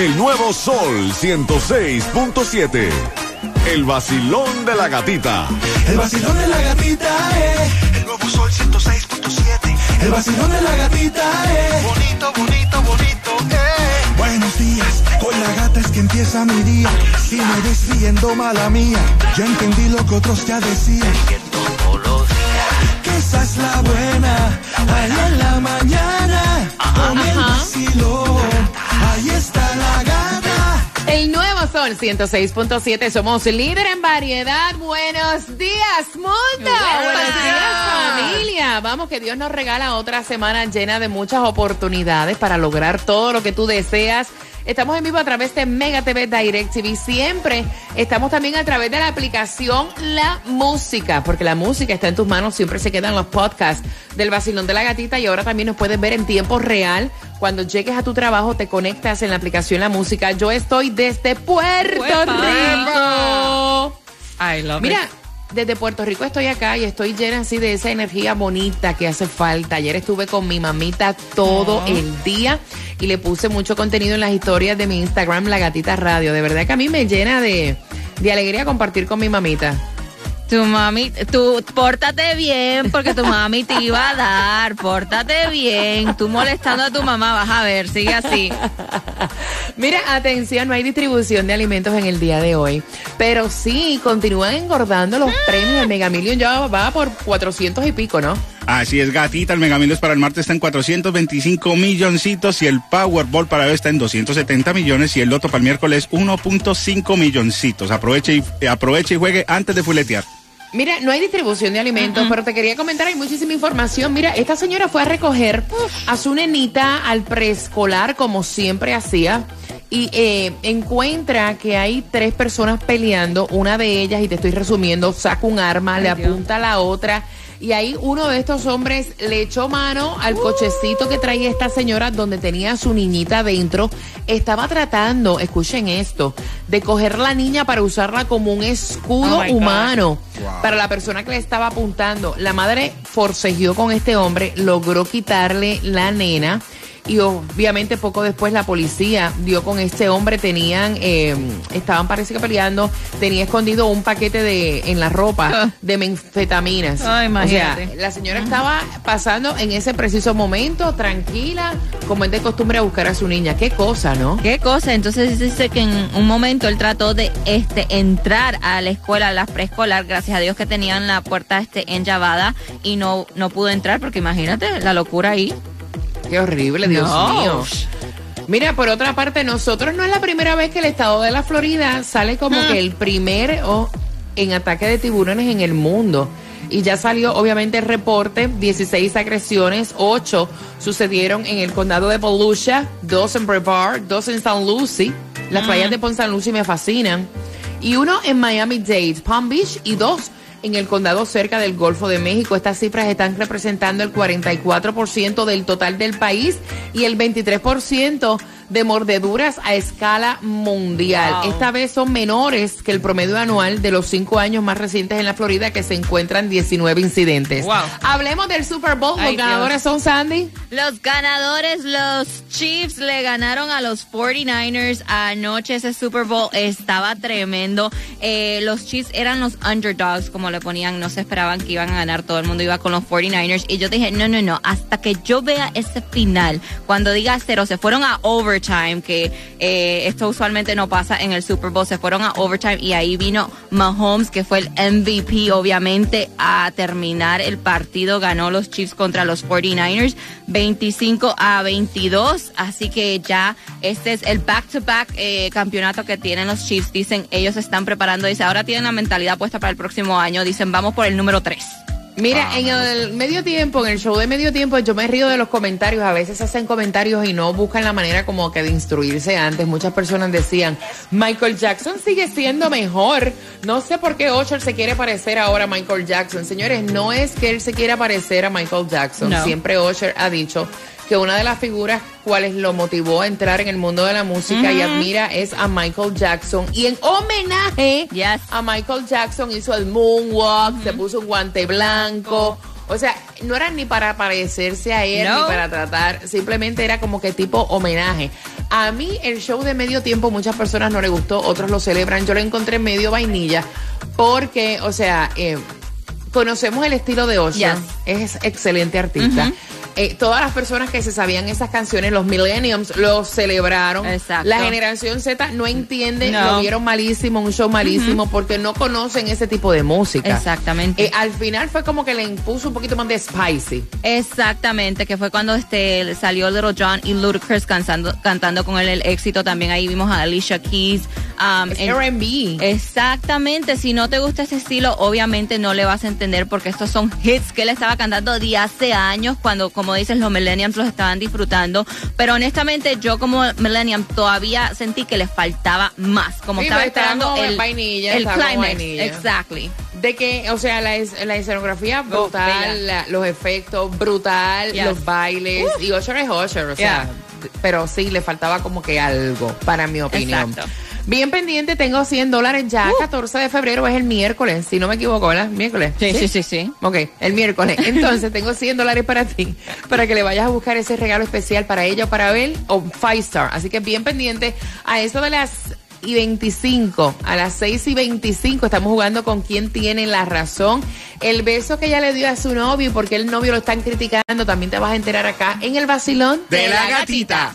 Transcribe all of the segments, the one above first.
El nuevo Sol 106.7. El vacilón de la gatita. El vacilón de la gatita es. El nuevo sol 106.7. El vacilón de la gatita es. Bonito, bonito, bonito, eh. Buenos días, con la gata es que empieza mi día. Si me ves riendo, mala mía. Ya entendí lo que otros ya decían. Que esa es la buena. Ahí en la mañana. Con el vacilón. Sol 106.7. Somos líder en variedad. Buenos días, mundo. Buenos días, familia. Vamos, que Dios nos regala otra semana llena de muchas oportunidades para lograr todo lo que tú deseas. Estamos en vivo a través de Mega TV Direct TV. Siempre estamos también a través de la aplicación La Música, porque la música está en tus manos. Siempre se quedan los podcasts del Vacilón de la Gatita y ahora también nos puedes ver en tiempo real. Cuando llegues a tu trabajo, te conectas en la aplicación La Música. Yo estoy desde Puerto Rico. I love Mira, it. Desde Puerto Rico estoy acá y estoy llena así de esa energía bonita que hace falta. Ayer estuve con mi mamita todo el día y le puse mucho contenido en las historias de mi Instagram, La Gatita Radio. De verdad que a mí me llena de, de alegría compartir con mi mamita. Tu mami, tú pórtate bien porque tu mami te iba a dar, pórtate bien. Tú molestando a tu mamá, vas a ver, sigue así. Mira, atención, no hay distribución de alimentos en el día de hoy, pero sí continúan engordando los premios. El Mega Million ya va por 400 y pico, ¿no? Así es, gatita. El Megamillos para el martes está en 425 milloncitos y el Powerball para hoy está en 270 millones y el Loto para el miércoles 1.5 milloncitos. Aproveche y, aproveche y juegue antes de fuletear. Mira, no hay distribución de alimentos, pero te quería comentar, hay muchísima información. Mira, esta señora fue a recoger a su nenita al preescolar, como siempre hacía, y eh, encuentra que hay tres personas peleando. Una de ellas, y te estoy resumiendo, saca un arma, le apunta a la otra. Y ahí uno de estos hombres le echó mano al cochecito que traía esta señora donde tenía a su niñita dentro. Estaba tratando, escuchen esto, de coger la niña para usarla como un escudo Oh humano para la persona que le estaba apuntando. La madre forcejeó con este hombre, logró quitarle la nena. Y obviamente poco después la policía dio con este hombre, tenían, eh, estaban parece que peleando, tenía escondido un paquete de, en la ropa Ah. de menfetaminas. Ay, imagínate. O sea, la señora estaba pasando en ese preciso momento, tranquila, como es de costumbre a buscar a su niña. Qué cosa, ¿no? ¿Qué cosa? Entonces dice que en un momento él trató de este entrar a la escuela, a la preescolar, gracias a Dios que tenían la puerta este enllavada y no, no pudo entrar porque imagínate la locura ahí. Qué horrible, Dios No. mío. Mira, por otra parte, nosotros no es la primera vez que el estado de la Florida sale como que el primer oh, en ataque de tiburones en el mundo. Y ya salió, obviamente, el reporte, 16 agresiones, 8 sucedieron en el condado de Volusia, 2 en Brevard, 2 en San Lucie. Las playas de Pont San Lucie me fascinan. Y uno en Miami-Dade, Palm Beach, y dos en el condado cerca del Golfo de México. Estas cifras están representando el 44% del total del país y el 23% de mordeduras a escala mundial. Wow. Esta vez son menores que el promedio anual de los cinco años más recientes en la Florida, que se encuentran 19 incidentes. Wow. Hablemos del Super Bowl. Ay, los ganadores Dios. son Sandy. Los ganadores, los Chiefs, le ganaron a los 49ers anoche. Ese Super Bowl estaba tremendo. Eh, los Chiefs eran los underdogs, como le ponían. No se esperaban que iban a ganar. Todo el mundo iba con los 49ers. Y yo dije, no, no, no. Hasta que yo vea ese final, cuando diga cero, se fueron a overtime. Overtime, que eh, esto usualmente no pasa en el Super Bowl. Se fueron a overtime y ahí vino Mahomes, que fue el MVP, obviamente, a terminar el partido. Ganó los Chiefs contra los 49ers 25 a 22. Así que ya este es el back-to-back eh, campeonato que tienen los Chiefs. Dicen, ellos están preparando. Dice, ahora tienen la mentalidad puesta para el próximo año. Dicen, vamos por el número 3. Mira, en el medio tiempo, en el show de medio tiempo, yo me río de los comentarios. A veces hacen comentarios y no buscan la manera como que de instruirse antes. Muchas personas decían, Michael Jackson sigue siendo mejor. No sé por qué Usher se quiere parecer ahora a Michael Jackson. Señores, no es que él se quiera parecer a Michael Jackson. No. Siempre Usher ha dicho que una de las figuras cuales lo motivó a entrar en el mundo de la música y admira es a Michael Jackson. Y en homenaje Yes. a Michael Jackson hizo el moonwalk, se puso un guante blanco. O sea, no era ni para parecerse a él, No. ni para tratar, simplemente era como que tipo homenaje. A mí el show de medio tiempo muchas personas no le gustó, otros lo celebran. Yo lo encontré medio vainilla porque, o sea, eh, conocemos el estilo de Usher, Yes. es excelente artista. Eh, todas las personas que se sabían esas canciones, los millenniums, lo celebraron. Exacto. La generación Z no entiende, No. lo vieron malísimo, un show malísimo, porque no conocen ese tipo de música. Exactamente. Eh, al final fue como que le impuso un poquito más de spicy. Exactamente, que fue cuando este salió Little John y Ludacris cantando, cantando con él el éxito. También ahí vimos a Alicia Keys. um, R&B. Exactamente, si no te gusta ese estilo, obviamente no le vas a entender porque estos son hits que él estaba cantando de hace años cuando, como dices, los millennials los estaban disfrutando. Pero honestamente yo como millennium todavía sentí que le faltaba más, como Sí, estaba esperando como el, vainilla, el como climax. Exactly. De que, o sea, la, la escenografía Oh, brutal, la- los efectos brutal, Yes. los bailes. Y Usher es Usher, o sea. Pero sí, le faltaba como que algo, para mi opinión. Exacto. Bien pendiente, tengo 100 dólares ya. 14 de febrero es el miércoles, si no me equivoco, ¿verdad? Miércoles. Sí, sí, sí, sí. Ok, el miércoles. Entonces tengo 100 dólares para ti, para que le vayas a buscar ese regalo especial para ella o para él, o Five Star. Así que bien pendiente a eso de las y 25, a las 6 y 25 estamos jugando con quién tiene la razón. El beso que ella le dio a su novio porque el novio lo están criticando, también te vas a enterar acá en el vacilón De la gatita.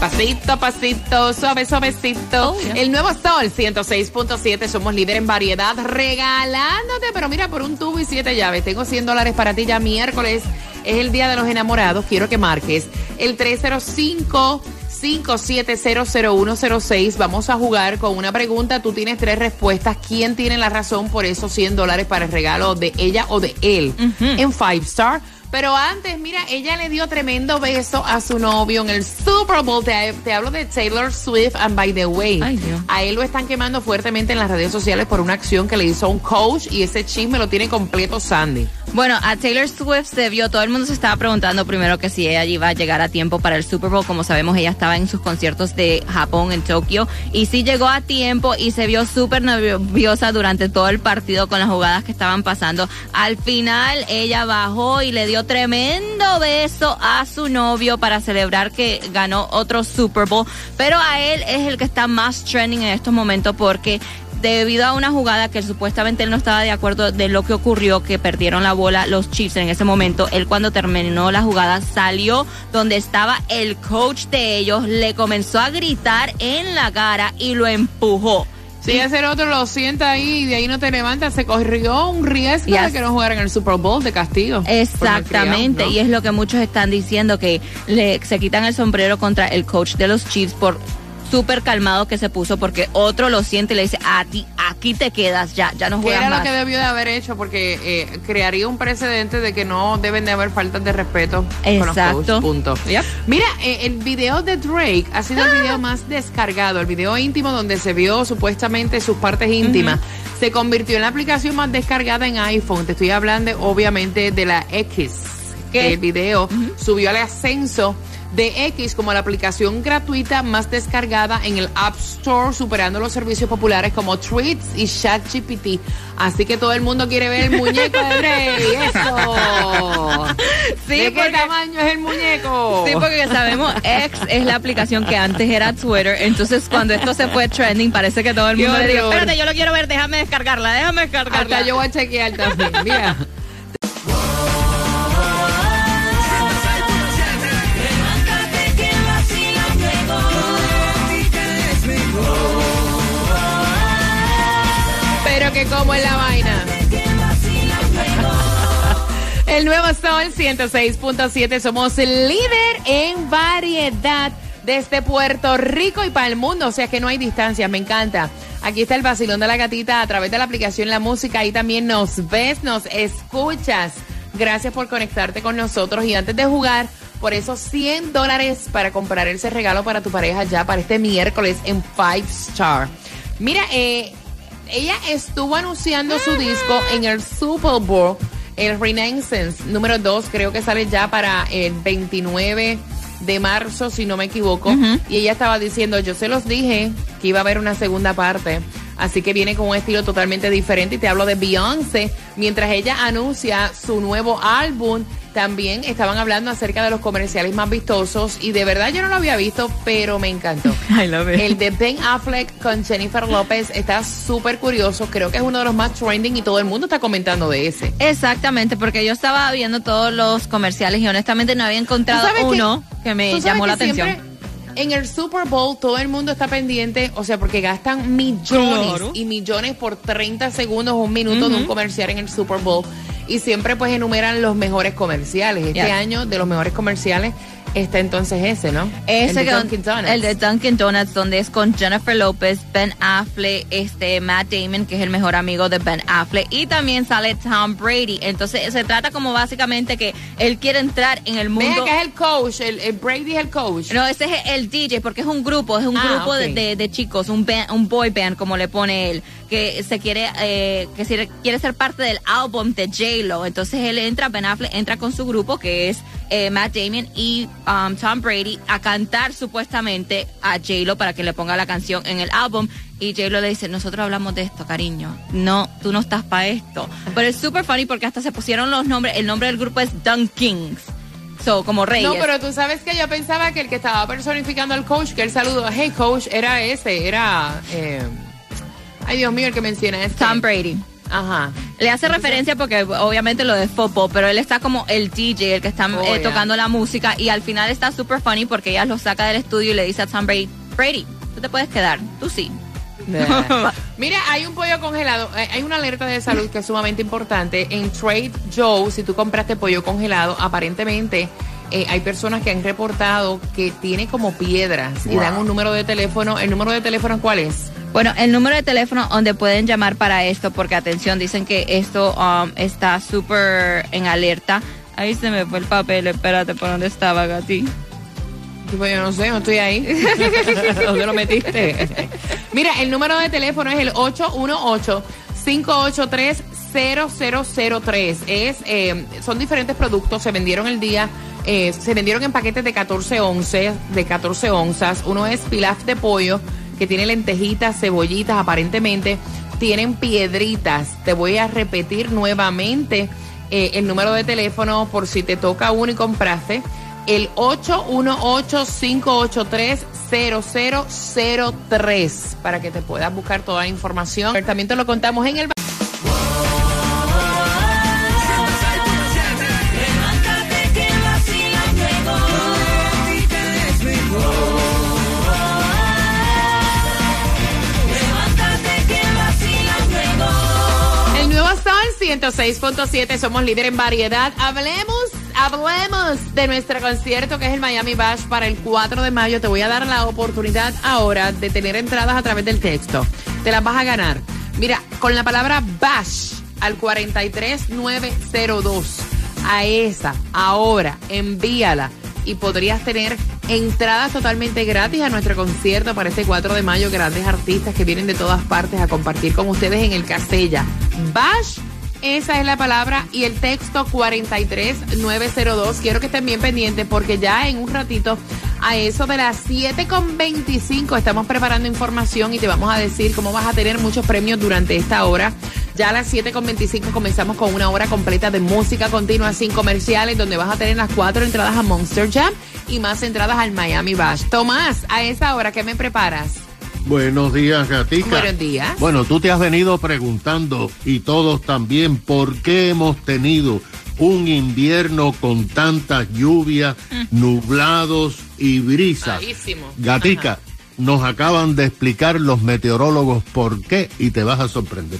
Pasito, pasito, suave, suavecito. Oh, yeah. El nuevo Sol 106.7, somos líder en variedad, regalándote, pero mira, por un tubo y siete llaves. Tengo 100 dólares para ti ya miércoles. Es el día de los enamorados. Quiero que marques el 305. 5700106. Vamos a jugar con una pregunta. Tú tienes tres respuestas. ¿Quién tiene la razón por esos 100 dólares para el regalo de ella o de él en Five Star? Pero antes, mira, ella le dio tremendo beso a su novio en el Super Bowl. Te, te hablo de Taylor Swift. And by the way, Ay, a él lo están quemando fuertemente en las redes sociales por una acción que le hizo un coach y ese chisme lo tiene completo Sandy. Bueno, a Taylor Swift se vio, todo el mundo se estaba preguntando primero que si ella iba a llegar a tiempo para el Super Bowl. Como sabemos, ella estaba en sus conciertos de Japón, en Tokio, y sí llegó a tiempo y se vio súper nerviosa durante todo el partido con las jugadas que estaban pasando. Al final, ella bajó y le dio tremendo beso a su novio para celebrar que ganó otro Super Bowl. Pero a él es el que está más trending en estos momentos porque debido a una jugada que supuestamente él no estaba de acuerdo de lo que ocurrió, que perdieron la bola los Chiefs en ese momento, él cuando terminó la jugada salió donde estaba el coach de ellos, le comenzó a gritar en la cara y lo empujó. Si ese el otro lo sienta ahí y de ahí no te levantas, se corrió un riesgo de que no jugaran el Super Bowl de castigo. Exactamente, y es lo que muchos están diciendo, que le, se quitan el sombrero contra el coach de los Chiefs por súper calmado que se puso porque otro lo siente y le dice, a ti, aquí te quedas, ya, ya no ¿Qué juegas era lo que debió de haber hecho? Porque eh, crearía un precedente de que no deben de haber faltas de respeto con los Exacto. coaches, punto. Yep. Mira, eh, el video de Drake ha sido el video más descargado, el video íntimo donde se vio supuestamente sus partes íntimas. Se convirtió en la aplicación más descargada en iPhone. Te estoy hablando, obviamente, de la X. ¿Qué? El video subió al ascenso de X como la aplicación gratuita más descargada en el App Store, superando los servicios populares como Tweets y ChatGPT. Así que todo el mundo quiere ver el muñeco de Rey. ¡Eso! Sí, ¿De qué tamaño es el muñeco? Sí, porque sabemos, X es la aplicación que antes era Twitter. Entonces, cuando esto se fue trending, parece que todo el mundo le dijo, espérate, yo lo quiero ver, déjame descargarla, déjame descargarla. Hasta yo voy a chequear también. Mira. que como es la vaina. El nuevo Sol 106.7. Somos líder en variedad desde Puerto Rico y para el mundo. O sea que no hay distancia. Me encanta. Aquí está el vacilón de la gatita a través de la aplicación La Música. Ahí también nos ves, nos escuchas. Gracias por conectarte con nosotros. Y antes de jugar por esos 100 dólares para comprar ese regalo para tu pareja ya para este miércoles en Five Star. Mira, eh, ella estuvo anunciando su disco en el Super Bowl, el Renaissance número 2, creo que sale ya para el 29 de marzo, si no me equivoco. Y ella estaba diciendo, yo se los dije que iba a haber una segunda parte. Así que viene con un estilo totalmente diferente y te hablo de Beyoncé. Mientras ella anuncia su nuevo álbum, también estaban hablando acerca de los comerciales más vistosos y de verdad yo no lo había visto, pero me encantó. I love it. El de Ben Affleck con Jennifer López está súper curioso. Creo que es uno de los más trending y todo el mundo está comentando de ese. Exactamente, porque yo estaba viendo todos los comerciales y honestamente no había encontrado ¿Tú sabes que- uno que, me llamó la atención. En el Super Bowl todo el mundo está pendiente, o sea, porque gastan millones Claro. y millones por 30 segundos o un minuto de un comercial en el Super Bowl. Y siempre pues enumeran los mejores comerciales. Este Yeah. año de los mejores comerciales está entonces ese, ¿no? Ese el de Dunkin' Donuts. el de Dunkin' Donuts, donde es con Jennifer López, Ben Affleck, este Matt Damon, que es el mejor amigo de Ben Affleck, y también sale Tom Brady. Entonces se trata como básicamente que él quiere entrar en el mundo. que es el coach, el, el Brady es el coach. No, ese es el DJ, porque es un grupo, es un Ah, grupo de, de- de chicos, un, band- un boy band, como le pone él, que se quiere, eh, que se- quiere ser parte del álbum de J-Lo. Entonces él entra, Ben Affleck entra con su grupo, que es eh, Matt Damon y um, Tom Brady, a cantar supuestamente a J-Lo para que le ponga la canción en el álbum. Y J-Lo le dice, nosotros hablamos de esto, cariño. No, tú no estás para esto. Pero es súper funny porque hasta se pusieron los nombres, el nombre del grupo es Dunkings. So, como reyes. No, pero tú sabes que yo pensaba que el que estaba personificando al coach, que él saludó, hey coach, era ese, era... eh, ay, Dios mío, el que menciona es Tom Brady. Ajá. Le hace referencia porque obviamente lo de fútbol, pero él está como el DJ, el que está Oh, eh, yeah. tocando la música y al final está super funny porque ella lo saca del estudio y le dice a Tom Brady, Brady, tú te puedes quedar, tú sí. Mira, hay un pollo congelado, eh, hay una alerta de salud que es sumamente importante. En Trade Joe, si tú compraste pollo congelado, aparentemente eh, hay personas que han reportado que tiene como piedras y dan un número de teléfono. ¿El número de teléfono cuál es? Bueno, el número de teléfono donde pueden llamar para esto, porque atención, dicen que esto um, está súper en alerta. Ahí se me fue el papel, espérate, ¿por dónde estaba, Gati? Tipo, yo no sé, no estoy ahí. ¿Dónde lo metiste? Mira, el número de teléfono es el 818-583-0003. Es, eh, son diferentes productos, se vendieron el día, eh, se vendieron en paquetes de 14 onzas, de 14 onzas. Uno es pilaf de pollo, que tiene lentejitas, cebollitas, aparentemente. Tienen piedritas. Te voy a repetir nuevamente eh, el número de teléfono por si te toca uno y compraste el 818-583-0003 para que te puedas buscar toda la información. También te lo contamos en el... 106.7, somos líder en variedad. Hablemos, hablemos de nuestro concierto que es el Miami Bash para el 4 de mayo. Te voy a dar la oportunidad ahora de tener entradas a través del texto. Te las vas a ganar. Mira, con la palabra Bash al 43902. A esa, ahora, envíala y podrías tener entradas totalmente gratis a nuestro concierto para este 4 de mayo. Grandes artistas que vienen de todas partes a compartir con ustedes en el Castella. Bash Esa es la palabra y el texto 43902. Quiero que estén bien pendientes porque ya en un ratito a eso de las 7.25 estamos preparando información y te vamos a decir cómo vas a tener muchos premios durante esta hora. Ya a las 7.25 comenzamos con una hora completa de música continua sin comerciales donde vas a tener las cuatro entradas a Monster Jam y más entradas al Miami Bash. Tomás, a esa hora, ¿qué me preparas? Buenos días, Gatica. Buenos días. Bueno, tú te has venido preguntando, y todos también, por qué hemos tenido un invierno con tantas lluvias, nublados y brisas. Gatica, nos acaban de explicar los meteorólogos por qué y te vas a sorprender.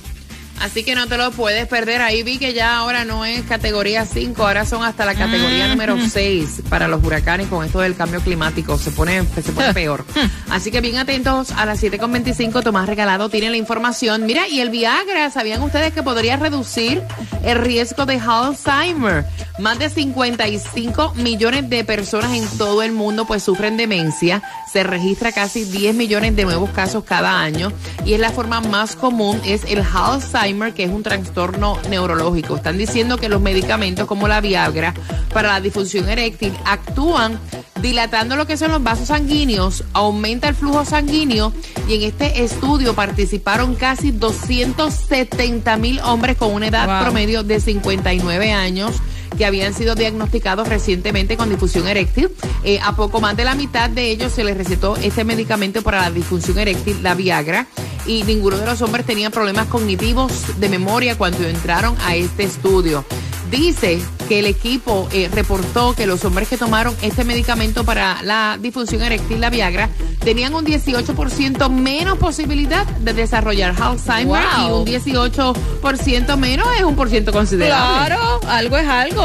Así que no te lo puedes perder. Ahí vi que ya ahora no es categoría 5, ahora son hasta la categoría número 6 para los huracanes con esto del cambio climático. Se pone, se pone peor. Así que bien atentos a las 7.25. Tomás Regalado tiene la información. Mira, y el Viagra, ¿sabían ustedes que podría reducir el riesgo de Alzheimer? Más de 55 millones de personas en todo el mundo pues sufren demencia. Se registra casi 10 millones de nuevos casos cada año y es la forma más común es el Alzheimer, que es un trastorno neurológico. Están diciendo que los medicamentos como la Viagra para la disfunción eréctil actúan dilatando lo que son los vasos sanguíneos, aumenta el flujo sanguíneo y en este estudio participaron casi 270 mil hombres con una edad Wow. promedio de 59 años que habían sido diagnosticados recientemente con disfunción eréctil. Eh, a poco más de la mitad de ellos se les recetó este medicamento para la disfunción eréctil, la Viagra, y ninguno de los hombres tenía problemas cognitivos de memoria cuando entraron a este estudio. Dice que el equipo eh, reportó que los hombres que tomaron este medicamento para la disfunción eréctil, la Viagra, tenían un 18% menos posibilidad de desarrollar Alzheimer Wow. y un 18% menos es un por ciento considerable. Claro, algo es algo.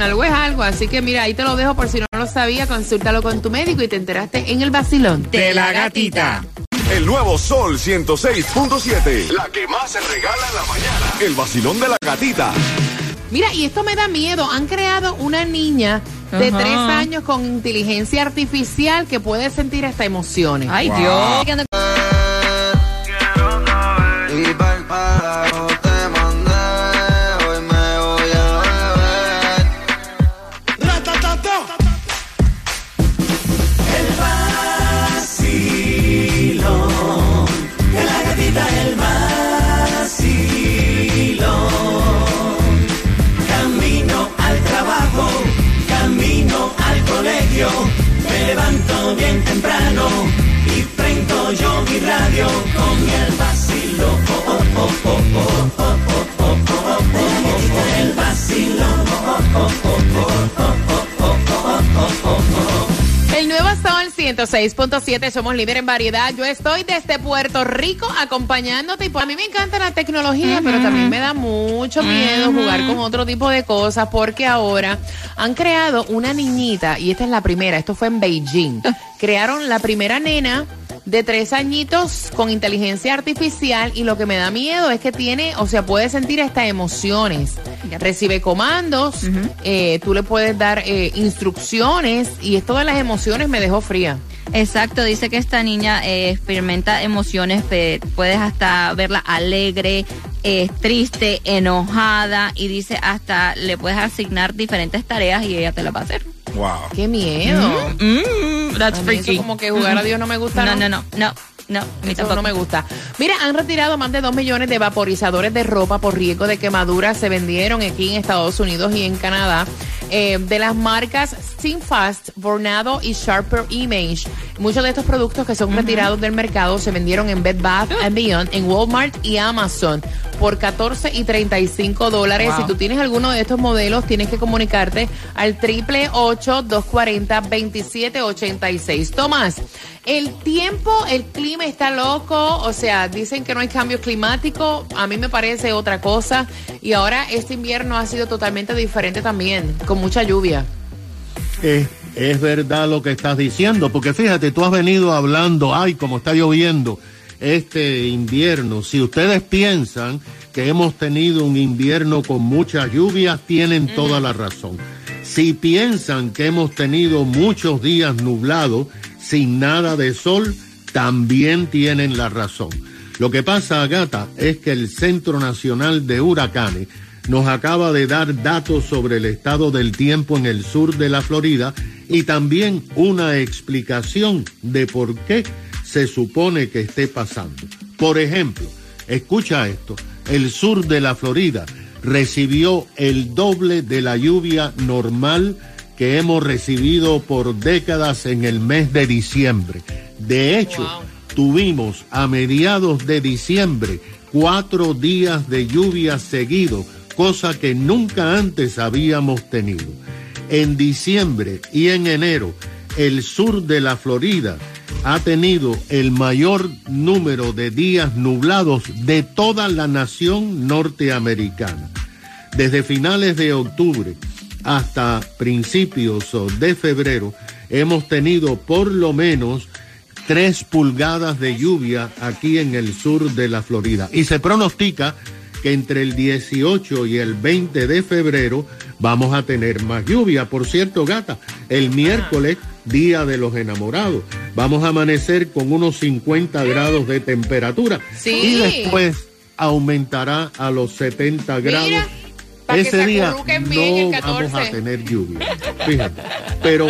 Algo es algo, así que mira, ahí te lo dejo por si no lo sabía, consúltalo con tu médico y te enteraste en el vacilón. De la gatita. El nuevo Sol 106.7. La que más se regala en la mañana. El vacilón de la gatita. Mira, y esto me da miedo, han creado una niña de Ajá. tres años con inteligencia artificial que puede sentir hasta emociones. Ay, Dios. Radio con el vacilo. Oh, oh, oh, oh, oh, oh, oh, oh, oh, oh, oh, el vacilo. Oh, oh, oh, oh, oh, oh, oh, oh, oh, oh, oh. El nuevo Sol 106.7, somos líder en variedad. Yo estoy desde Puerto Rico acompañándote y pues, a mí me encanta la tecnología, pero también me da mucho miedo jugar con otro tipo de cosas porque ahora han creado una niñita y esta es la primera, esto fue en Beijing. Crearon la primera nena de tres añitos con inteligencia artificial y lo que me da miedo es que tiene, o sea, puede sentir hasta emociones. Recibe comandos, eh, tú le puedes dar eh, instrucciones y esto de las emociones me dejó fría. Exacto, dice que esta niña eh, experimenta emociones, puedes hasta verla alegre, eh, triste, enojada y dice hasta le puedes asignar diferentes tareas y ella te las va a hacer. Wow. ¡Qué miedo! Mm, that's A mí eso como que jugar a Dios no me gusta. No, no, no, no, no, a mí Eso tampoco. no me gusta. Mira, han retirado más de 2 millones de vaporizadores de ropa por riesgo de quemadura. Se vendieron aquí en Estados Unidos y en Canadá. Eh, de las marcas Sinfast, Bornado y Sharper Image. Muchos de estos productos que son retirados del mercado se vendieron en Bed Bath and Beyond, en Walmart y Amazon por 14 y 35 dólares. Wow. Si tú tienes alguno de estos modelos, tienes que comunicarte al triple 240 2786 Tomás, el tiempo, el clima está loco, o sea, dicen que no hay cambio climático, a mí me parece otra cosa, y ahora este invierno ha sido totalmente diferente también, con mucha lluvia. Es, es verdad lo que estás diciendo, porque fíjate, tú has venido hablando, ay, como está lloviendo este invierno. Si ustedes piensan que hemos tenido un invierno con muchas lluvias, tienen toda la razón. Si piensan que hemos tenido muchos días nublados sin nada de sol, también tienen la razón. Lo que pasa, Gata, es que el Centro Nacional de Huracanes nos acaba de dar datos sobre el estado del tiempo en el sur de la Florida y también una explicación de por qué se supone que esté pasando. Por ejemplo, escucha esto, el sur de la Florida recibió el doble de la lluvia normal que hemos recibido por décadas en el mes de diciembre. De hecho, tuvimos a mediados de diciembre cuatro días de lluvia seguido, cosa que nunca antes habíamos tenido. En diciembre y en enero, el sur de la Florida ha tenido el mayor número de días nublados de toda la nación norteamericana. Desde finales de octubre hasta principios de febrero hemos tenido por lo menos tres pulgadas de lluvia aquí en el sur de la Florida. Y se pronostica que entre el 18 y el 20 de febrero vamos a tener más lluvia. Por cierto, gata, el miércoles, día de los enamorados, vamos a amanecer con unos 50 grados de temperatura. Sí. Y después aumentará a los 70 grados. Mira, Ese se día no vamos 14. a tener lluvia. Fíjate. Pero,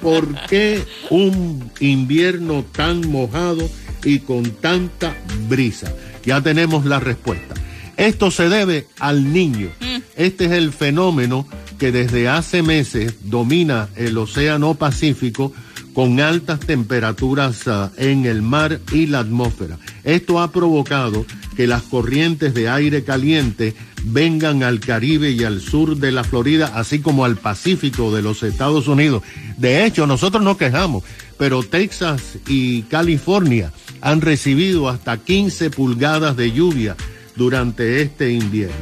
¿por qué un invierno tan mojado y con tanta brisa? Ya tenemos la respuesta. Esto se debe al niño. Este es el fenómeno que desde hace meses domina el Océano Pacífico con altas temperaturas ah, en el mar y la atmósfera. Esto ha provocado que las corrientes de aire caliente vengan al Caribe y al sur de la Florida, así como al Pacífico de los Estados Unidos. De hecho, nosotros nos quejamos, pero Texas y California han recibido hasta 15 pulgadas de lluvia durante este invierno.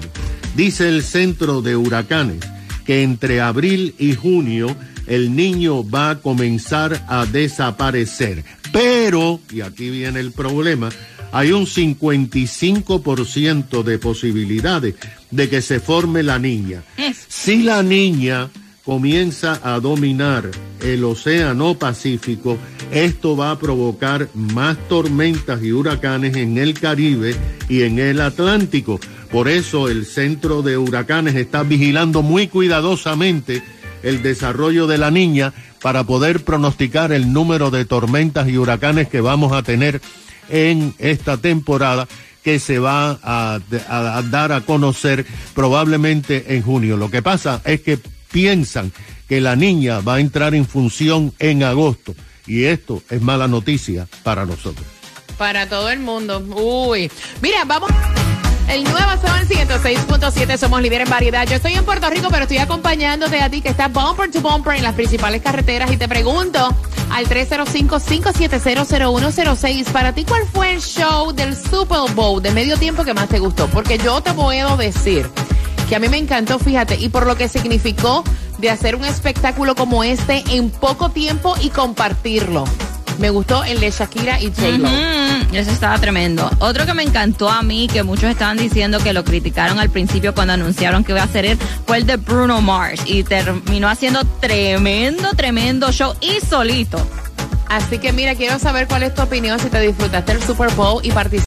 Dice el Centro de Huracanes que entre abril y junio el niño va a comenzar a desaparecer. Pero, y aquí viene el problema, hay un 55% de posibilidades de que se forme la niña. Si la niña comienza a dominar el océano Pacífico, esto va a provocar más tormentas y huracanes en el Caribe y en el Atlántico. Por eso el centro de huracanes está vigilando muy cuidadosamente el desarrollo de la niña para poder pronosticar el número de tormentas y huracanes que vamos a tener en esta temporada que se va a, dar a conocer probablemente en junio. Lo que pasa es que piensan que la niña va a entrar en función en agosto y esto es mala noticia para nosotros. Para todo el mundo. Uy. Mira, vamos. El nuevo Sol 106.7, somos líderes en variedad. Yo estoy en Puerto Rico, pero estoy acompañándote a ti que estás bumper to bumper en las principales carreteras y te pregunto al 305-5700106, para ti, ¿cuál fue el show del Super Bowl de medio tiempo que más te gustó? Porque yo te puedo decir que a mí me encantó, fíjate, y por lo que significó de hacer un espectáculo como este en poco tiempo y compartirlo. Me gustó el de Shakira y. Ujú, Eso estaba tremendo. Otro que me encantó a mí, que muchos estaban diciendo que lo criticaron al principio cuando anunciaron que iba a hacer él, fue el de Bruno Mars. Y terminó haciendo tremendo, tremendo show y solito. Así que mira, quiero saber cuál es tu opinión si te disfrutaste el Super Bowl y participaste.